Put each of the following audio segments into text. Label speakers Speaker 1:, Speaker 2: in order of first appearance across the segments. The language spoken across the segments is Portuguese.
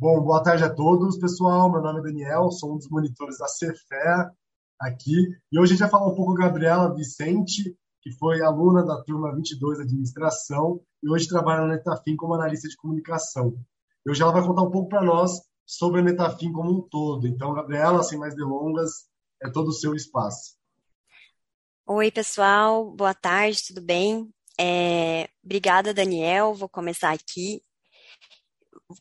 Speaker 1: Bom, boa tarde a todos, pessoal. Meu nome é Daniel, sou um dos monitores da Cefé aqui. E hoje a gente vai falar um pouco com a Gabriela Vicente, que foi aluna da turma 22 de Administração e hoje trabalha na Netafim como analista de comunicação. E hoje ela vai contar um pouco para nós sobre a Netafim como um todo. Então, Gabriela, sem mais delongas, é todo o seu espaço.
Speaker 2: Oi, pessoal. Boa tarde, tudo bem? É... Obrigada, Daniel. Vou começar aqui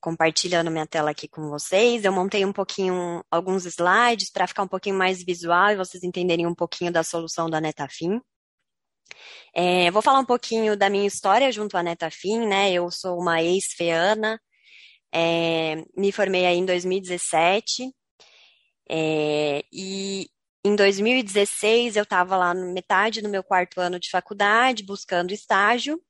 Speaker 2: compartilhando minha tela aqui com vocês. Eu montei um pouquinho alguns slides para ficar um pouquinho mais visual e vocês entenderem um pouquinho da solução da Netafim. É, vou falar um pouquinho da minha história junto à Netafim, né? Eu sou uma ex-feana, é, me formei aí em 2017 é, e em 2016 eu estava lá no metade do meu quarto ano de faculdade buscando estágio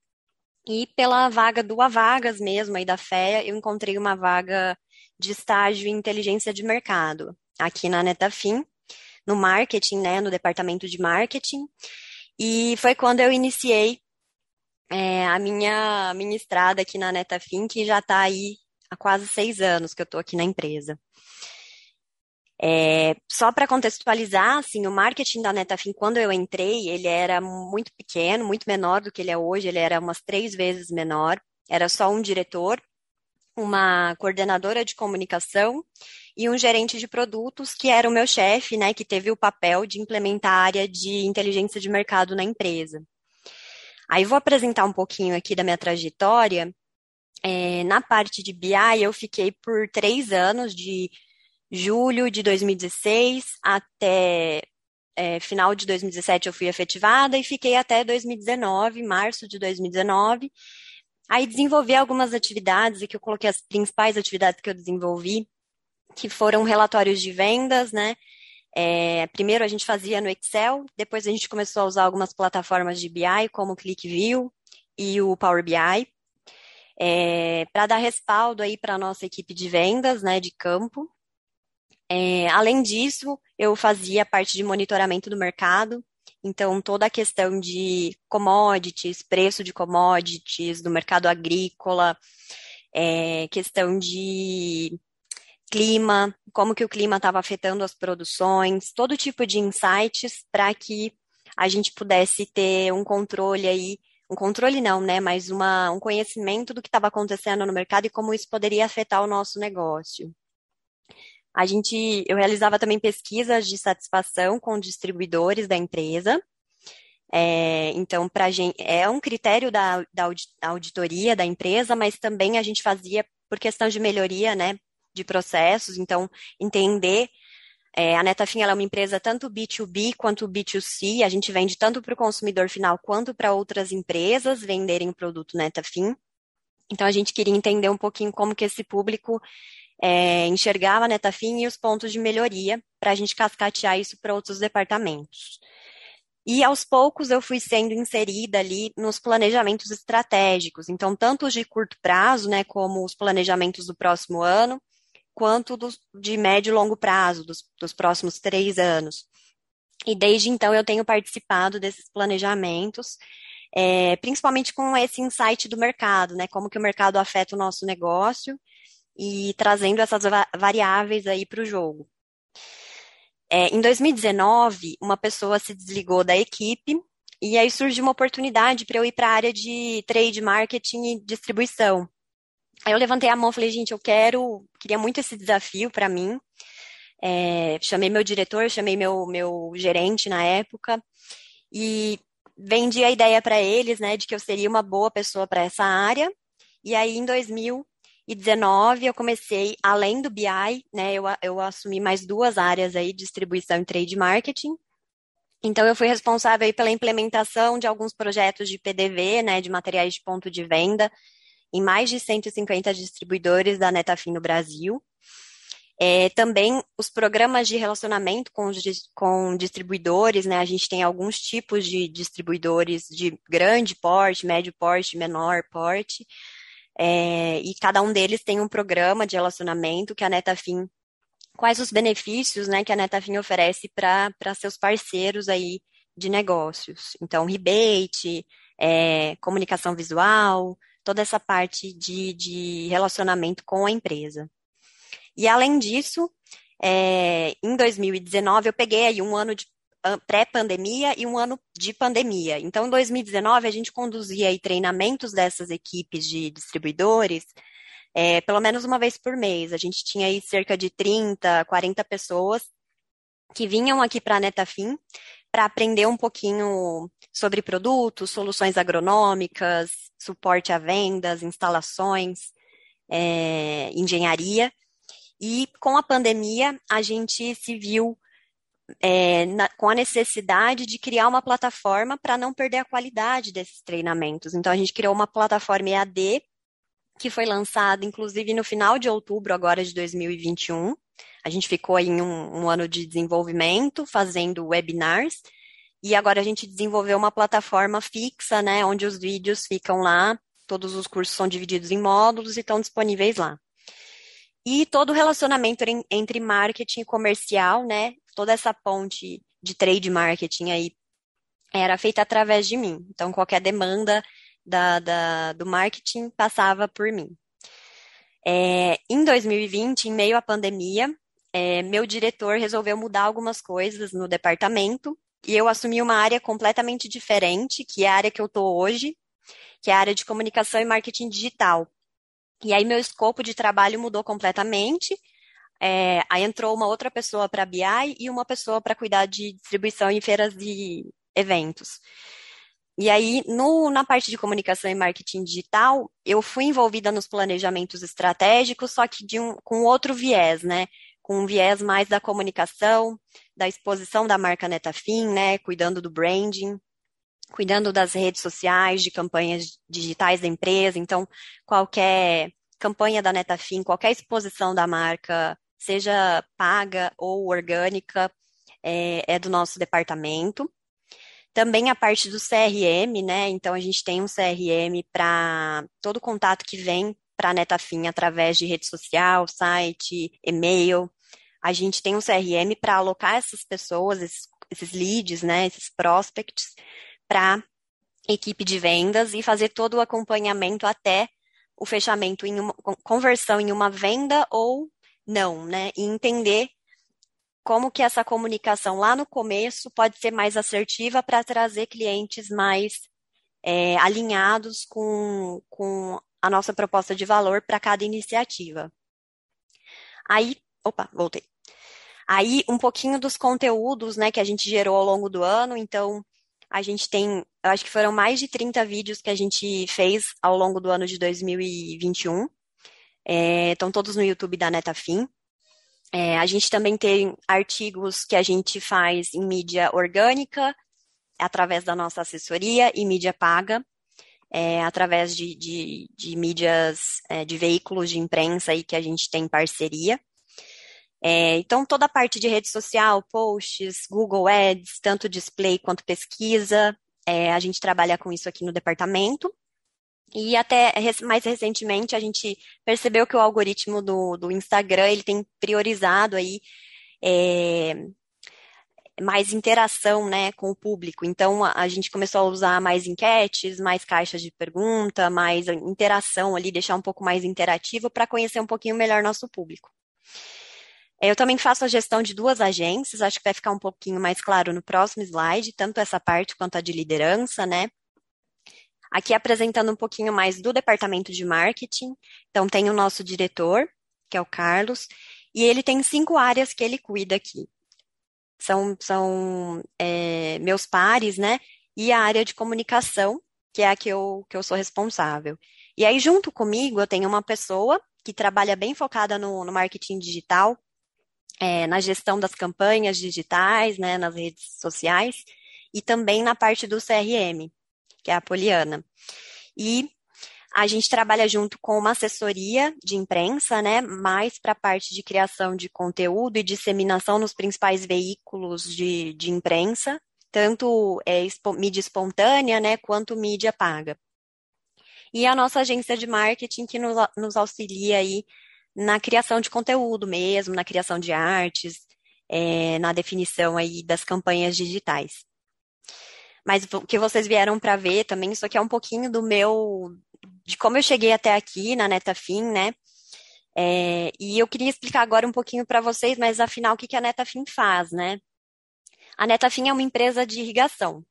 Speaker 2: e pela vaga do Avagas mesmo, aí da FEA, eu encontrei uma vaga de estágio em inteligência de mercado, aqui na Netafim, no marketing, né, no departamento de marketing. E foi quando eu iniciei é, a minha, estrada aqui na Netafim, que já está aí há quase seis anos que eu estou aqui na empresa. É, só para contextualizar, assim, o marketing da Netafim, quando eu entrei, ele era muito pequeno, muito menor do que ele é hoje, ele era umas três vezes menor, era só um diretor, uma coordenadora de comunicação e um gerente de produtos, que era o meu chefe, né, que teve o papel de implementar a área de inteligência de mercado na empresa. Aí vou apresentar um pouquinho aqui da minha trajetória. É, na parte de BI, eu fiquei por três anos de julho de 2016 até é, final de 2017 eu fui efetivada e fiquei até 2019, março de 2019. Aí desenvolvi algumas atividades, que eu coloquei as principais atividades que eu desenvolvi, que foram relatórios de vendas, né? É, primeiro a gente fazia no Excel, depois a gente começou a usar algumas plataformas de BI, como o ClickView e o Power BI, é, para dar respaldo aí para a nossa equipe de vendas, né, de campo. É, além disso, eu fazia parte de monitoramento do mercado, então toda a questão de commodities, preço de commodities, do mercado agrícola, é, questão de clima, como que o clima estava afetando as produções, todo tipo de insights para que a gente pudesse ter um controle aí, um controle não, né, mas uma, um conhecimento do que estava acontecendo no mercado e como isso poderia afetar o nosso negócio. A gente, eu realizava também pesquisas de satisfação com distribuidores da empresa. É, então, para gente, é um critério da, da auditoria da empresa, mas também a gente fazia por questão de melhoria, né, de processos. Então, entender é, a Netafim é uma empresa tanto B2B quanto B2C. A gente vende tanto para o consumidor final quanto para outras empresas venderem o produto Netafim. Então, a gente queria entender um pouquinho como que esse público é, enxergava a Netafim e os pontos de melhoria para a gente cascatear isso para outros departamentos. E aos poucos eu fui sendo inserida ali nos planejamentos estratégicos, então tanto os de curto prazo, né, como os planejamentos do próximo ano, quanto dos, de médio e longo prazo, dos, dos próximos três anos. E desde então eu tenho participado desses planejamentos, é, principalmente com esse insight do mercado, né, como que o mercado afeta o nosso negócio e trazendo essas variáveis aí para o jogo. É, em 2019, uma pessoa se desligou da equipe e aí surgiu uma oportunidade para eu ir para a área de trade marketing e distribuição. Aí eu levantei a mão e falei, gente, eu quero, queria muito esse desafio para mim. É, chamei meu diretor, chamei meu, meu gerente na época e vendi a ideia para eles, né, de que eu seria uma boa pessoa para essa área. E aí, em 2000, 2019 eu comecei, além do BI, né, eu, eu assumi mais duas áreas aí, distribuição e trade marketing. Então eu fui responsável aí pela implementação de alguns projetos de PDV, né, de materiais de ponto de venda, em mais de 150 distribuidores da Netafim no Brasil. É, também os programas de relacionamento com, com distribuidores, né? A gente tem alguns tipos de distribuidores de grande porte, médio porte, menor porte. É, e cada um deles tem um programa de relacionamento que a Netafim, quais os benefícios né, que a Netafim oferece para seus parceiros aí de negócios. Então, rebate, é, comunicação visual, toda essa parte de, de relacionamento com a empresa. E além disso, é, em 2019 eu peguei aí um ano de pré-pandemia e um ano de pandemia. Então, em 2019, a gente conduzia aí treinamentos dessas equipes de distribuidores é, pelo menos uma vez por mês. A gente tinha aí cerca de 30, 40 pessoas que vinham aqui para a Netafim para aprender um pouquinho sobre produtos, soluções agronômicas, suporte a vendas, instalações, é, engenharia. E com a pandemia, a gente se viu é, na, com a necessidade de criar uma plataforma para não perder a qualidade desses treinamentos. Então, a gente criou uma plataforma EAD, que foi lançada, inclusive, no final de outubro agora de 2021. A gente ficou em um, um ano de desenvolvimento, fazendo webinars, e agora a gente desenvolveu uma plataforma fixa, né, onde os vídeos ficam lá, todos os cursos são divididos em módulos e estão disponíveis lá. E todo o relacionamento entre marketing e comercial, né, toda essa ponte de trade marketing aí era feita através de mim. Então, qualquer demanda da, da, do marketing passava por mim. É, em 2020, em meio à pandemia, é, meu diretor resolveu mudar algumas coisas no departamento e eu assumi uma área completamente diferente, que é a área que eu estou hoje, que é a área de comunicação e marketing digital. E aí meu escopo de trabalho mudou completamente é, aí entrou uma outra pessoa para BI e uma pessoa para cuidar de distribuição em feiras de eventos. E aí, no, na parte de comunicação e marketing digital, eu fui envolvida nos planejamentos estratégicos, só que de um, com outro viés, né? Com um viés mais da comunicação, da exposição da marca Netafim, né? Cuidando do branding, cuidando das redes sociais, de campanhas digitais da empresa. Então, qualquer campanha da Netafim, qualquer exposição da marca seja paga ou orgânica, é, é do nosso departamento. Também a parte do CRM, né? Então a gente tem um CRM para todo contato que vem para a Netafim através de rede social, site, e-mail. A gente tem um CRM para alocar essas pessoas, esses, esses leads, né? Esses prospects para equipe de vendas e fazer todo o acompanhamento até o fechamento em uma conversão em uma venda ou não, né? E entender como que essa comunicação lá no começo pode ser mais assertiva para trazer clientes mais é, alinhados com, com a nossa proposta de valor para cada iniciativa. Aí, opa, voltei. Aí, um pouquinho dos conteúdos, né, que a gente gerou ao longo do ano. Então, a gente tem, eu acho que foram mais de 30 vídeos que a gente fez ao longo do ano de 2021. É, estão todos no YouTube da Netafim. É, a gente também tem artigos que a gente faz em mídia orgânica, através da nossa assessoria, e mídia paga, é, através de, de, de mídias, é, de veículos de imprensa aí que a gente tem parceria. É, então, toda a parte de rede social, posts, Google Ads, tanto display quanto pesquisa, é, a gente trabalha com isso aqui no departamento. E até mais recentemente a gente percebeu que o algoritmo do, do Instagram ele tem priorizado aí é, mais interação né, com o público. Então a, a, gente começou a usar mais enquetes, mais caixas de pergunta, mais interação ali, deixar um pouco mais interativo para conhecer um pouquinho melhor nosso público. Eu também faço a gestão de duas agências, acho que vai ficar um pouquinho mais claro no próximo slide, tanto essa parte quanto a de liderança, né? Aqui apresentando um pouquinho mais do departamento de marketing. Então, tem o nosso diretor, que é o Carlos, e ele tem cinco áreas que ele cuida aqui. São, são é, meus pares, né? E a área de comunicação, que é a que eu, que eu sou responsável. E aí, junto comigo, eu tenho uma pessoa que trabalha bem focada no, no marketing digital, é, na gestão das campanhas digitais, né, nas redes sociais, e também na parte do CRM que é a Poliana. E a gente trabalha junto com uma assessoria de imprensa, né, mais para a parte de criação de conteúdo e disseminação nos principais veículos de, de imprensa, tanto é, mídia espontânea, né, quanto mídia paga. E a nossa agência de marketing que nos, nos auxilia aí na criação de conteúdo mesmo, na criação de artes, é, na definição aí das campanhas digitais. Mas o que vocês vieram para ver também, isso aqui é um pouquinho do meu, de como eu cheguei até aqui na Netafim, né? É, e eu queria explicar agora um pouquinho para vocês, mas afinal, o que, que a Netafim faz, né? A Netafim é uma empresa de irrigação.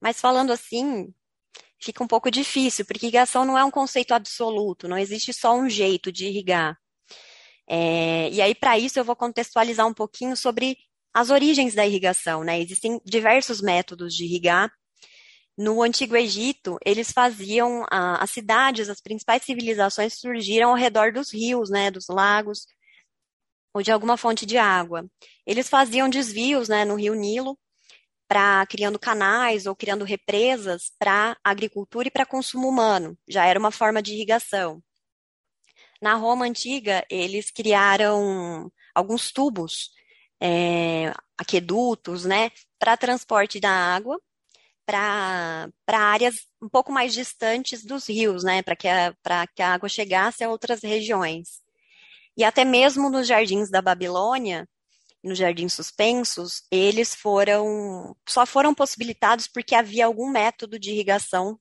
Speaker 2: Mas falando assim, fica um pouco difícil, porque irrigação não é um conceito absoluto, não existe só um jeito de irrigar. É, e aí, para isso, eu vou contextualizar um pouquinho sobre as origens da irrigação, né? Existem diversos métodos de irrigar. No Antigo Egito, eles faziam a, as cidades, as principais civilizações surgiram ao redor dos rios, né, dos lagos ou de alguma fonte de água. Eles faziam desvios, né, no Rio Nilo para criando canais ou criando represas para agricultura e para consumo humano. Já era uma forma de irrigação. Na Roma antiga, eles criaram alguns tubos, é, aquedutos, né, para transporte da água para áreas um pouco mais distantes dos rios, né, para que, a, que a água chegasse a outras regiões. E até mesmo nos jardins da Babilônia, nos jardins suspensos, eles foram só foram possibilitados porque havia algum método de irrigação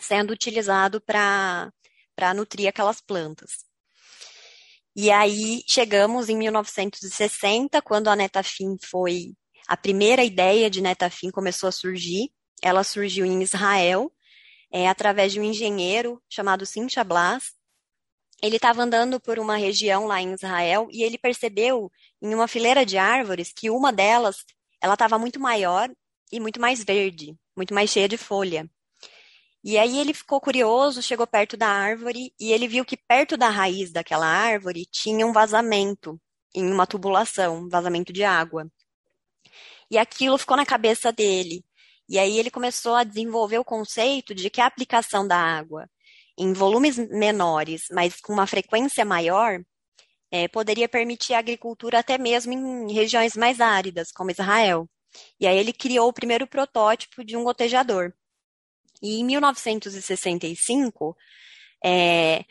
Speaker 2: sendo utilizado para para nutrir aquelas plantas. E aí chegamos em 1960, quando a Netafim foi a primeira ideia de Netafim começou a surgir. Ela surgiu em Israel, é, através de um engenheiro chamado Cynthia Blas. Ele estava andando por uma região lá em Israel e ele percebeu em uma fileira de árvores que uma delas ela estava muito maior e muito mais verde, muito mais cheia de folha. E aí ele ficou curioso, chegou perto da árvore e ele viu que perto da raiz daquela árvore tinha um vazamento em uma tubulação, um vazamento de água. E aquilo ficou na cabeça dele. E aí ele começou a desenvolver o conceito de que a aplicação da água em volumes menores, mas com uma frequência maior, é, poderia permitir a agricultura até mesmo em regiões mais áridas, como Israel. E aí ele criou o primeiro protótipo de um gotejador. E em 1965, é,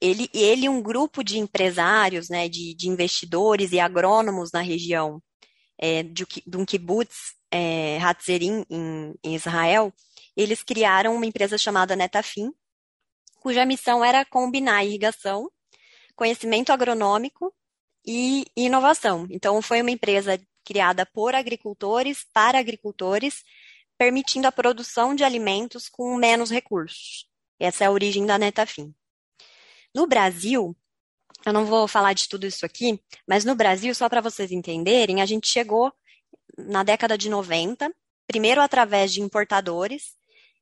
Speaker 2: ele, ele e um grupo de empresários, né, de, de investidores e agrônomos na região é, de, de um kibbutz, é, Hatzerim, em, em Israel, eles criaram uma empresa chamada Netafim, cuja missão era combinar irrigação, conhecimento agronômico e inovação. Então, foi uma empresa criada por agricultores, para agricultores, permitindo a produção de alimentos com menos recursos. Essa é a origem da Netafim. No Brasil, eu não vou falar de tudo isso aqui, mas no Brasil, só para vocês entenderem, a gente chegou na década de 90, primeiro através de importadores,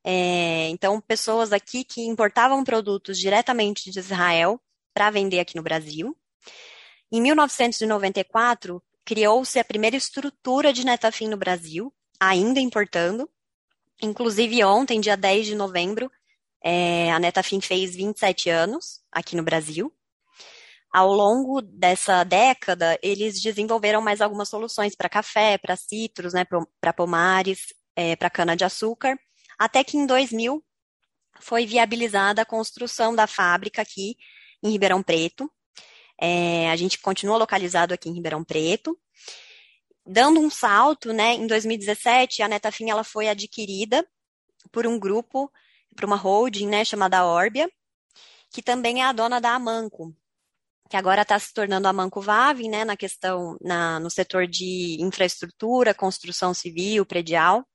Speaker 2: é, então pessoas aqui que importavam produtos diretamente de Israel para vender aqui no Brasil. Em 1994, criou-se a primeira estrutura de Netafim no Brasil, ainda importando. Inclusive, ontem, dia 10 de novembro, é, a Netafim fez 27 anos aqui no Brasil. Ao longo dessa década, eles desenvolveram mais algumas soluções para café, para citros, né, para pomares, é, para cana-de-açúcar, até que em 2000 foi viabilizada a construção da fábrica aqui em Ribeirão Preto. É, a gente continua localizado aqui em Ribeirão Preto dando um salto, né, em 2017, a Netafim ela foi adquirida por um grupo, por uma holding, né, chamada Orbia, que também é a dona da Amanco, que agora está se tornando a Amanco Vave, né, na questão, na, no setor de infraestrutura, construção civil, predial.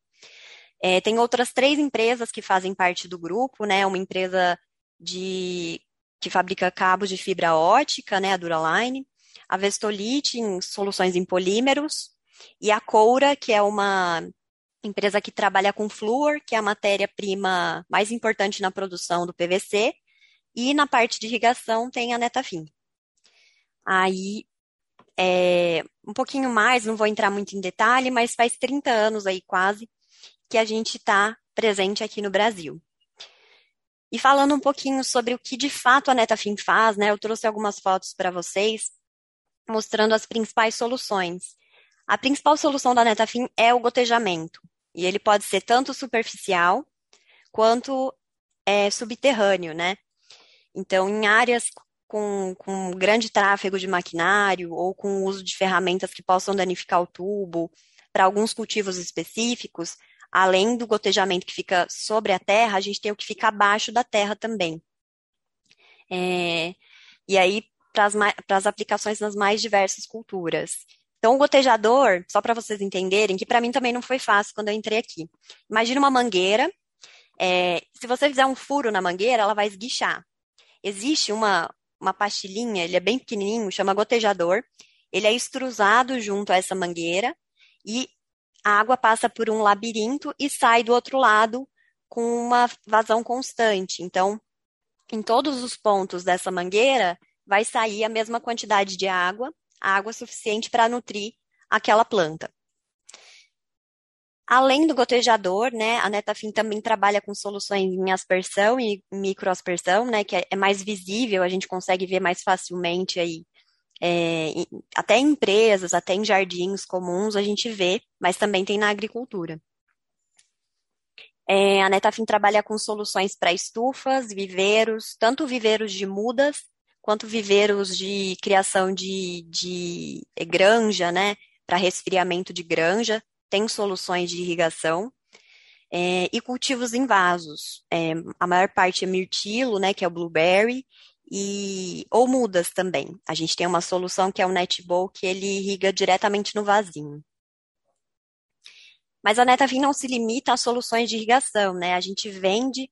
Speaker 2: É, tem outras três empresas que fazem parte do grupo, né, uma empresa de que fabrica cabos de fibra ótica, né, a Duraline, a Vestolite em soluções em polímeros, e a Coura, que é uma empresa que trabalha com flúor, que é a matéria-prima mais importante na produção do PVC, e na parte de irrigação tem a Netafim. Aí, é, um pouquinho mais, não vou entrar muito em detalhe, mas faz 30 anos aí quase que a gente está presente aqui no Brasil. E falando um pouquinho sobre o que de fato a Netafim faz, né? Eu trouxe algumas fotos para vocês mostrando as principais soluções. A principal solução da Netafim é o gotejamento. E ele pode ser tanto superficial quanto é, subterrâneo, né? Então, em áreas com, com grande tráfego de maquinário ou com o uso de ferramentas que possam danificar o tubo, para alguns cultivos específicos, além do gotejamento que fica sobre a terra, a gente tem o que fica abaixo da terra também. É, e aí, para as aplicações nas mais diversas culturas. Então, o gotejador, só para vocês entenderem, que para mim também não foi fácil quando eu entrei aqui. Imagina uma mangueira. É, se você fizer um furo na mangueira, ela vai esguichar. Existe uma, uma pastilhinha, ele é bem pequenininho, chama gotejador. Ele é extrusado junto a essa mangueira e a água passa por um labirinto e sai do outro lado com uma vazão constante. Então, em todos os pontos dessa mangueira, vai sair a mesma quantidade de água, água suficiente para nutrir aquela planta. Além do gotejador, né, a Netafim também trabalha com soluções em aspersão e microaspersão, né, que é, é mais visível, a gente consegue ver mais facilmente aí é, até em empresas, até em jardins comuns a gente vê, mas também tem na agricultura. É, a Netafim trabalha com soluções para estufas, viveiros, tanto viveiros de mudas, quanto viveiros de criação de, de granja, né, para resfriamento de granja, tem soluções de irrigação. É, e cultivos em vasos. É, a maior parte é mirtilo, né, que é o blueberry, e ou mudas também. A gente tem uma solução que é o Netbowl, que ele irriga diretamente no vasinho. Mas a Netavim não se limita a soluções de irrigação, né? A gente vende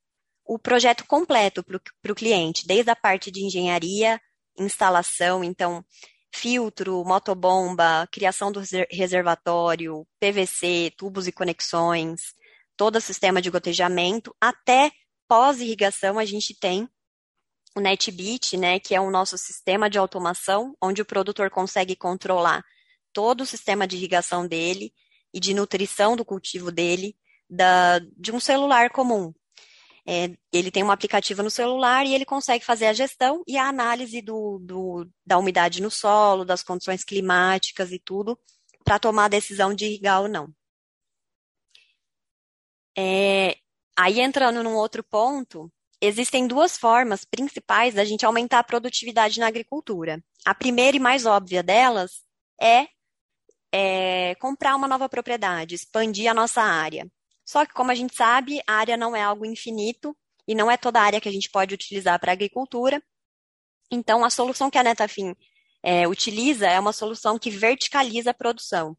Speaker 2: o projeto completo para o cliente, desde a parte de engenharia, instalação, então filtro, motobomba, criação do reservatório, PVC, tubos e conexões, todo o sistema de gotejamento, até pós-irrigação a gente tem o NetBeat, né, que é o nosso sistema de automação, onde o produtor consegue controlar todo o sistema de irrigação dele e de nutrição do cultivo dele da, de um celular comum. É, ele tem um aplicativo no celular e ele consegue fazer a gestão e a análise do, do, da umidade no solo, das condições climáticas e tudo, para tomar a decisão de irrigar ou não. É, aí entrando num outro ponto, existem duas formas principais da gente aumentar a produtividade na agricultura. A primeira e mais óbvia delas é, é comprar uma nova propriedade, expandir a nossa área. Só que, como a gente sabe, a área não é algo infinito e não é toda a área que a gente pode utilizar para agricultura. Então, a solução que a Netafim é, utiliza é uma solução que verticaliza a produção.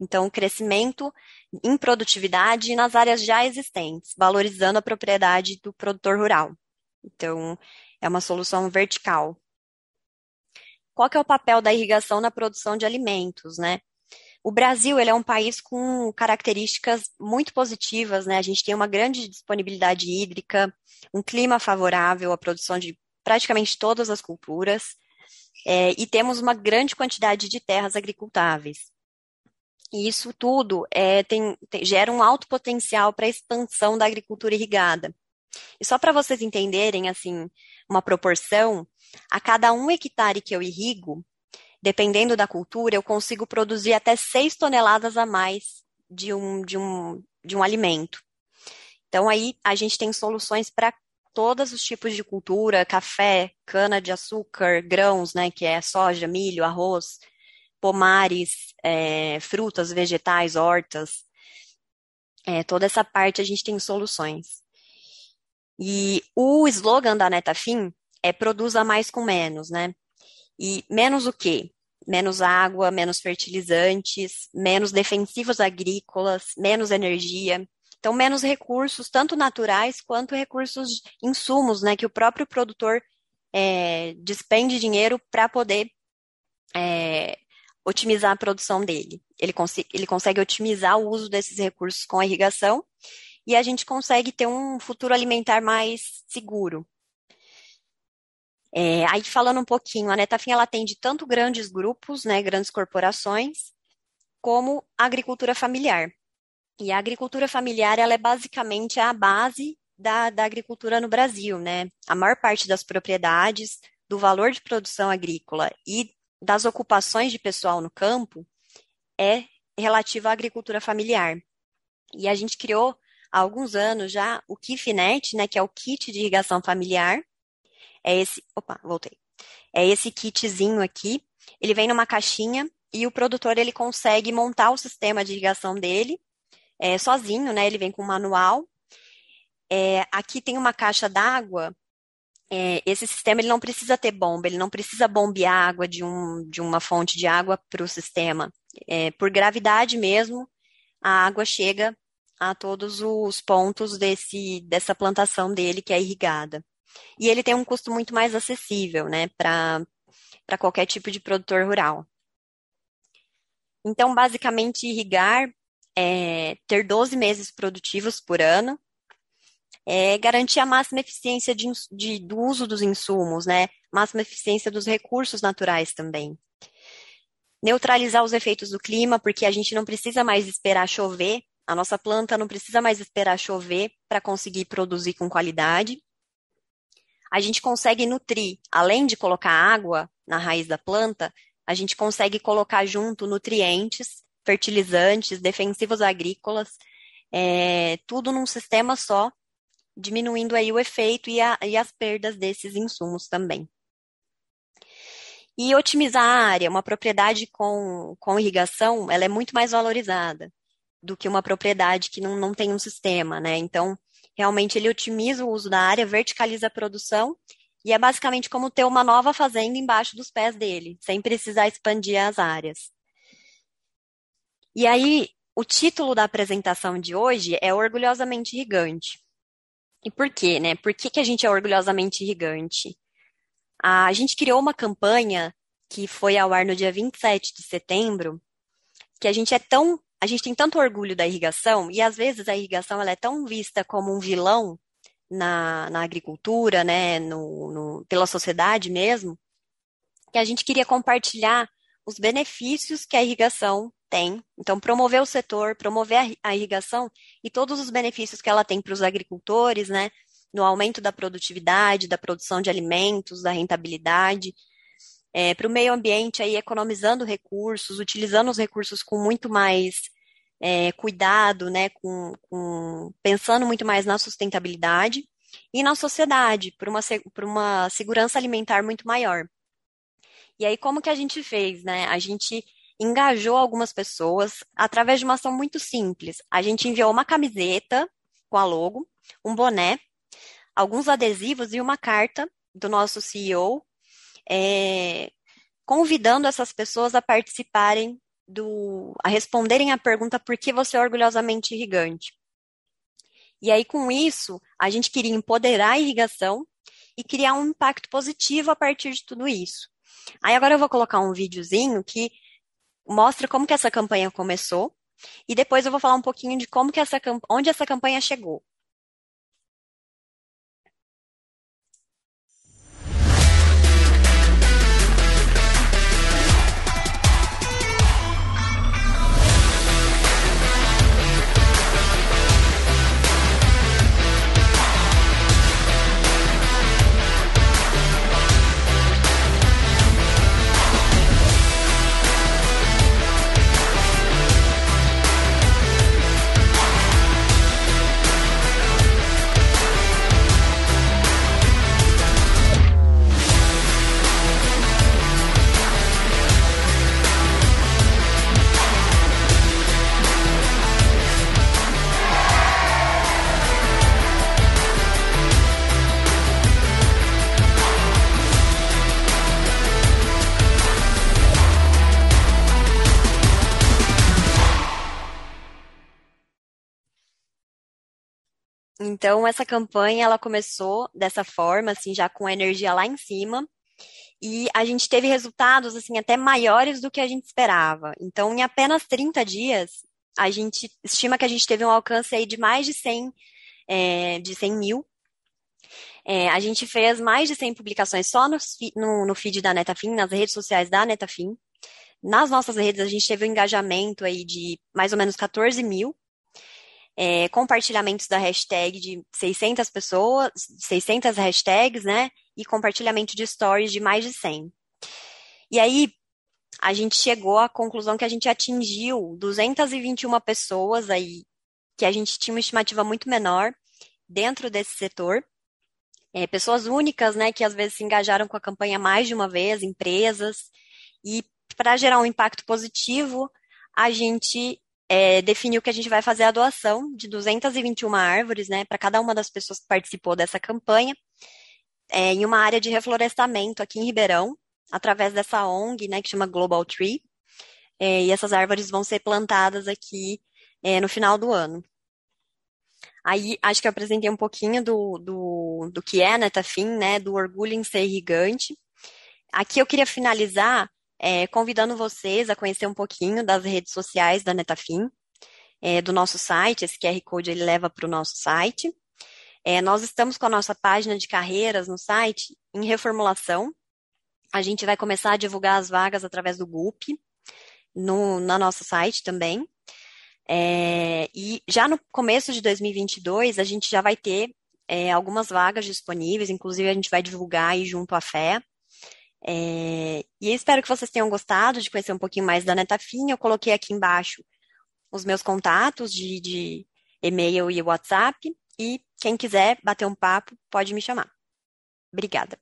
Speaker 2: Então, crescimento em produtividade nas áreas já existentes, valorizando a propriedade do produtor rural. Então, é uma solução vertical. Qual que é o papel da irrigação na produção de alimentos, né? O Brasil ele é um país com características muito positivas, né? A gente tem uma grande disponibilidade hídrica, um clima favorável à produção de praticamente todas as culturas, é, e temos uma grande quantidade de terras agricultáveis. E isso tudo é, tem, tem, gera um alto potencial para a expansão da agricultura irrigada. E só para vocês entenderem, assim, uma proporção, a cada um hectare que eu irrigo, dependendo da cultura, eu consigo produzir até 6 toneladas a mais de um, de um, de um alimento. Então, aí a gente tem soluções para todos os tipos de cultura, café, cana de açúcar, grãos, né, que é soja, milho, arroz, pomares, é, frutas, vegetais, hortas. É, toda essa parte a gente tem soluções. E o slogan da Netafim é produza mais com menos, né? E menos o quê? Menos água, menos fertilizantes, menos defensivos agrícolas, menos energia. Então, menos recursos, tanto naturais quanto recursos, insumos, né? Que o próprio produtor é, despende dinheiro para poder é, otimizar a produção dele. Ele, cons ele consegue otimizar o uso desses recursos com a irrigação e a gente consegue ter um futuro alimentar mais seguro. É, aí falando um pouquinho, a Netafim ela atende tanto grandes grupos, né, grandes corporações, como a agricultura familiar. E a agricultura familiar ela é basicamente a base da, da agricultura no Brasil, né? A maior parte das propriedades, do valor de produção agrícola e das ocupações de pessoal no campo é relativa à agricultura familiar. E a gente criou há alguns anos já o KIFNET, né, que é o kit de irrigação familiar. É esse, opa, voltei. É esse kitzinho aqui. Ele vem numa caixinha e o produtor ele consegue montar o sistema de irrigação dele é, sozinho, né? Ele vem com um manual. É, aqui tem uma caixa d'água é, esse sistema ele não precisa ter bomba, ele não precisa bombear água de, um, de uma fonte de água para o sistema. É, por gravidade mesmo, a água chega a todos os pontos desse, dessa plantação dele que é irrigada. E ele tem um custo muito mais acessível, né, para qualquer tipo de produtor rural. Então, basicamente, irrigar é ter 12 meses produtivos por ano, é garantir a máxima eficiência de, de, do uso dos insumos, né? Máxima eficiência dos recursos naturais também. Neutralizar os efeitos do clima, porque a gente não precisa mais esperar chover, a nossa planta não precisa mais esperar chover para conseguir produzir com qualidade. A gente consegue nutrir, além de colocar água na raiz da planta, a gente consegue colocar junto nutrientes, fertilizantes, defensivos agrícolas, é, tudo num sistema só, diminuindo aí o efeito e, a, e as perdas desses insumos também. E otimizar a área, uma propriedade com, com irrigação, ela é muito mais valorizada do que uma propriedade que não, não tem um sistema, né? Então, realmente ele otimiza o uso da área, verticaliza a produção e é basicamente como ter uma nova fazenda embaixo dos pés dele, sem precisar expandir as áreas. E aí, o título da apresentação de hoje é Orgulhosamente Irrigante. E por quê, né? Por que, que a gente é orgulhosamente irrigante? A gente criou uma campanha que foi ao ar no dia 27 de setembro, que a gente é tão, a gente tem tanto orgulho da irrigação, e às vezes a irrigação ela é tão vista como um vilão na, na agricultura, né, no, no, pela sociedade mesmo, que a gente queria compartilhar os benefícios que a irrigação tem. Então, promover o setor, promover a irrigação e todos os benefícios que ela tem para os agricultores, né? No aumento da produtividade, da produção de alimentos, da rentabilidade. É, para o meio ambiente, aí, economizando recursos, utilizando os recursos com muito mais é, cuidado, né? Com, com, pensando muito mais na sustentabilidade. E na sociedade, por uma, por uma segurança alimentar muito maior. E aí, como que a gente fez, né? A gente engajou algumas pessoas através de uma ação muito simples. A gente enviou uma camiseta com a logo, um boné, alguns adesivos e uma carta do nosso CEO, é, convidando essas pessoas a participarem do, a responderem a pergunta por que você é orgulhosamente irrigante. E aí, com isso, a gente queria empoderar a irrigação e criar um impacto positivo a partir de tudo isso. Aí agora eu vou colocar um videozinho que mostra como que essa campanha começou e depois eu vou falar um pouquinho de como que essa onde essa campanha chegou. Então, essa campanha, ela começou dessa forma, assim, já com a energia lá em cima, e a gente teve resultados, assim, até maiores do que a gente esperava. Então, em apenas 30 dias, a gente estima que a gente teve um alcance aí de mais de 100, é, de 100 mil. É, a gente fez mais de 100 publicações só no, no, no feed da Netafim, nas redes sociais da Netafim. Nas nossas redes, a gente teve um engajamento aí de mais ou menos 14 mil é, compartilhamentos da hashtag de 600 pessoas, 600 hashtags, né? E compartilhamento de stories de mais de 100. E aí, a gente chegou à conclusão que a gente atingiu 221 pessoas aí, que a gente tinha uma estimativa muito menor dentro desse setor. É, pessoas únicas, né, que às vezes se engajaram com a campanha mais de uma vez, empresas, e para gerar um impacto positivo, a gente é, definiu que a gente vai fazer a doação de 221 árvores, né, para cada uma das pessoas que participou dessa campanha. é, em uma área de reflorestamento aqui em Ribeirão, através dessa ONG, né, que chama Global Tree. É, e essas árvores vão ser plantadas aqui é, no final do ano. Aí, acho que eu apresentei um pouquinho do, do, do que é Netafim, né, do orgulho em ser gigante. Aqui eu queria finalizar é, convidando vocês a conhecer um pouquinho das redes sociais da Netafim, é, do nosso site, esse QR Code ele leva para o nosso site. É, nós estamos com a nossa página de carreiras no site em reformulação. A gente vai começar a divulgar as vagas através do GUP, no, no nosso site também. É, e já no começo de 2022, a gente já vai ter é, algumas vagas disponíveis, inclusive a gente vai divulgar aí junto à Fé. É, e espero que vocês tenham gostado de conhecer um pouquinho mais da Netafim. Eu coloquei aqui embaixo os meus contatos de, de e-mail e WhatsApp. E quem quiser bater um papo, pode me chamar. Obrigada.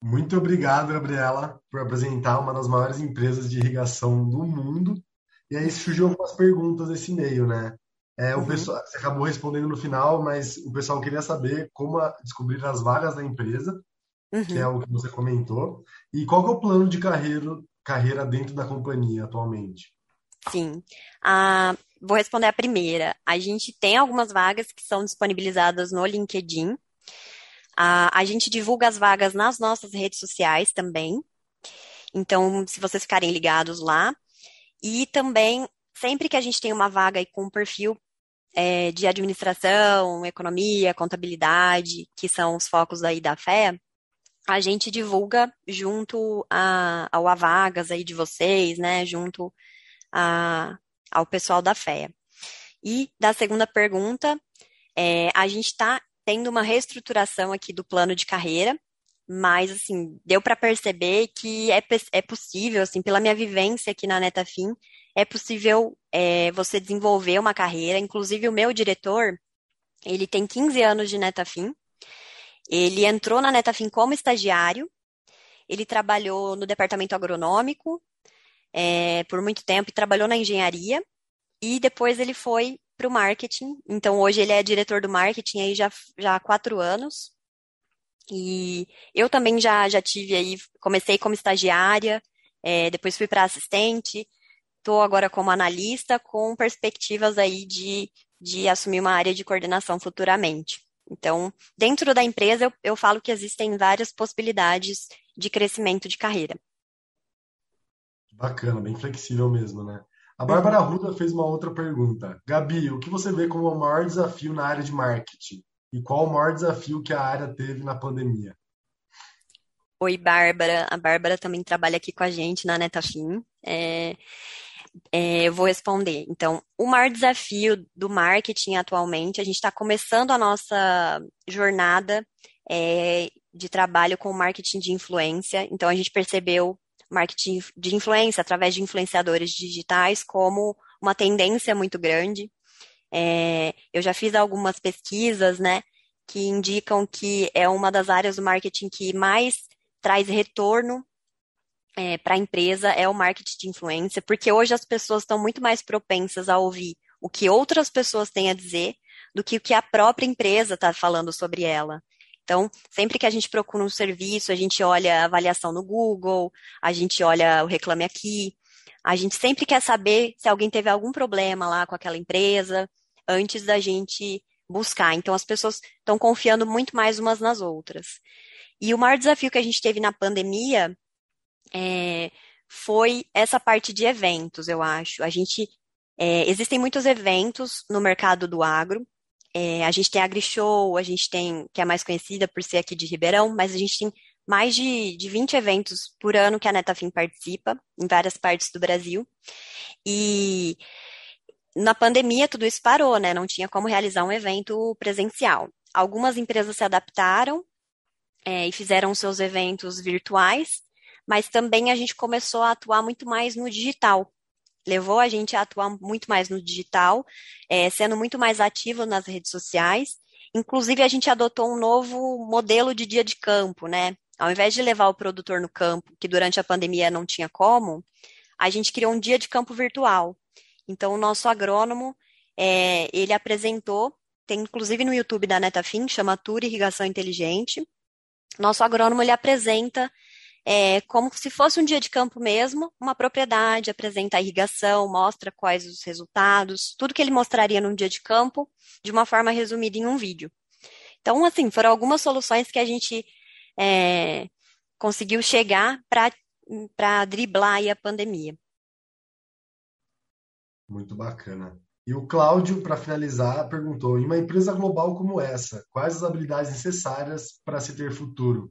Speaker 1: Muito obrigado, Gabriela, por apresentar uma das maiores empresas de irrigação do mundo. E aí surgiu algumas perguntas nesse e-mail, né? É, o uhum. pessoal, você acabou respondendo no final, mas o pessoal queria saber como descobrir as vagas da empresa, uhum. que é o que você comentou, e qual é o plano de carreira, carreira dentro da companhia atualmente.
Speaker 2: Sim. Ah, vou responder a primeira. A gente tem algumas vagas que são disponibilizadas no LinkedIn, a, a gente divulga as vagas nas nossas redes sociais também. Então, se vocês ficarem ligados lá. E também, sempre que a gente tem uma vaga com um perfil é, de administração, economia, contabilidade, que são os focos aí da fé, a gente divulga junto a, ao Avagas aí de vocês, né, junto a, ao pessoal da fé. E da segunda pergunta, é, a gente está tendo uma reestruturação aqui do plano de carreira, mas, assim, deu para perceber que é, é possível, assim, pela minha vivência aqui na Netafim, é possível é, você desenvolver uma carreira. Inclusive, o meu diretor, ele tem 15 anos de Netafim, ele entrou na Netafim como estagiário, ele trabalhou no departamento agronômico é, por muito tempo e trabalhou na engenharia, e depois ele foi para o marketing. Então, hoje ele é diretor do marketing aí já, já há quatro anos. E eu também já, já tive aí, comecei como estagiária, é, depois fui para assistente, estou agora como analista, com perspectivas aí de, de assumir uma área de coordenação futuramente. Então, dentro da empresa, eu, eu falo que existem várias possibilidades de crescimento de carreira.
Speaker 1: Bacana, bem flexível mesmo, né? A Bárbara Ruda fez uma outra pergunta. Gabi, o que você vê como o maior desafio na área de marketing? E qual o maior desafio que a área teve na pandemia?
Speaker 2: Oi, Bárbara. A Bárbara também trabalha aqui com a gente na Netafim. É, é, eu vou responder. Então, o maior desafio do marketing atualmente, a gente está começando a nossa jornada é, de trabalho com marketing de influência. Então, a gente percebeu marketing de influência através de influenciadores digitais como uma tendência muito grande. É, eu já fiz algumas pesquisas, né, que indicam que é uma das áreas do marketing que mais traz retorno é, para a empresa é o marketing de influência, porque hoje as pessoas estão muito mais propensas a ouvir o que outras pessoas têm a dizer do que o que a própria empresa está falando sobre ela. Então, sempre que a gente procura um serviço, a gente olha a avaliação no Google, a gente olha o Reclame Aqui, a gente sempre quer saber se alguém teve algum problema lá com aquela empresa antes da gente buscar. Então, as pessoas estão confiando muito mais umas nas outras. E o maior desafio que a gente teve na pandemia é, foi essa parte de eventos, eu acho. A gente é, existem muitos eventos no mercado do agro, é, a gente tem a AgriShow, a gente tem, que é mais conhecida por ser aqui de Ribeirão, mas a gente tem mais de, de 20 eventos por ano que a Netafim participa, em várias partes do Brasil. E na pandemia tudo isso parou, né? Não tinha como realizar um evento presencial. Algumas empresas se adaptaram é, e fizeram seus eventos virtuais, mas também a gente começou a atuar muito mais no digital levou a gente a atuar muito mais no digital, é, sendo muito mais ativo nas redes sociais. Inclusive, a gente adotou um novo modelo de dia de campo, né? Ao invés de levar o produtor no campo, que durante a pandemia não tinha como, a gente criou um dia de campo virtual. Então, o nosso agrônomo, é, ele apresentou, tem inclusive no YouTube da Netafim, chama Tour Irrigação Inteligente. Nosso agrônomo, ele apresenta é, como se fosse um dia de campo mesmo, uma propriedade, apresenta a irrigação, mostra quais os resultados, tudo que ele mostraria num dia de campo, de uma forma resumida em um vídeo. Então, assim, foram algumas soluções que a gente é, conseguiu chegar para driblar a pandemia.
Speaker 1: Muito bacana. E o Cláudio, para finalizar, perguntou: em uma empresa global como essa, quais as habilidades necessárias para se ter futuro?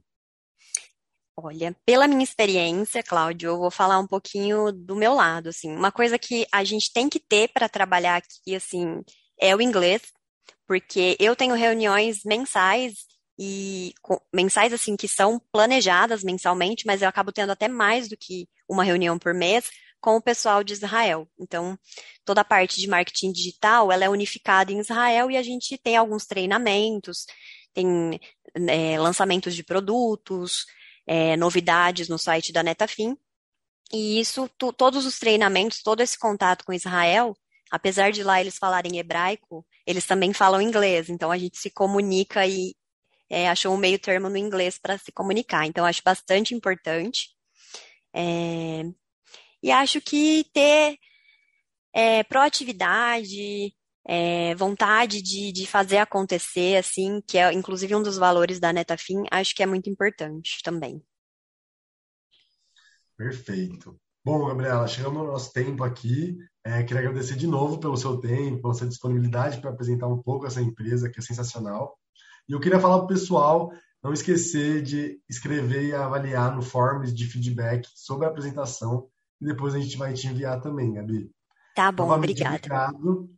Speaker 2: Olha, pela minha experiência, Cláudio, eu vou falar um pouquinho do meu lado, assim. Uma coisa que a gente tem que ter para trabalhar aqui, assim, é o inglês, porque eu tenho reuniões mensais e mensais assim que são planejadas mensalmente, mas eu acabo tendo até mais do que uma reunião por mês com o pessoal de Israel. Então, toda a parte de marketing digital, ela é unificada em Israel e a gente tem alguns treinamentos, tem é, lançamentos de produtos, é, novidades no site da Netafim. E isso, todos os treinamentos, todo esse contato com Israel, apesar de lá eles falarem hebraico, eles também falam inglês. Então a gente se comunica e é, achou um meio termo no inglês para se comunicar. Então acho bastante importante. É, e acho que ter é, proatividade, é, vontade de, de fazer acontecer, assim, que é inclusive um dos valores da Netafim, acho que é muito importante também.
Speaker 1: Perfeito. Bom, Gabriela, chegamos ao nosso tempo aqui. É, queria agradecer de novo pelo seu tempo, pela sua disponibilidade para apresentar um pouco essa empresa, que é sensacional. E eu queria falar para o pessoal não esquecer de escrever e avaliar no forms de feedback sobre a apresentação e depois a gente vai te enviar também, Gabi.
Speaker 2: Tá bom, obrigada.
Speaker 1: Obrigado,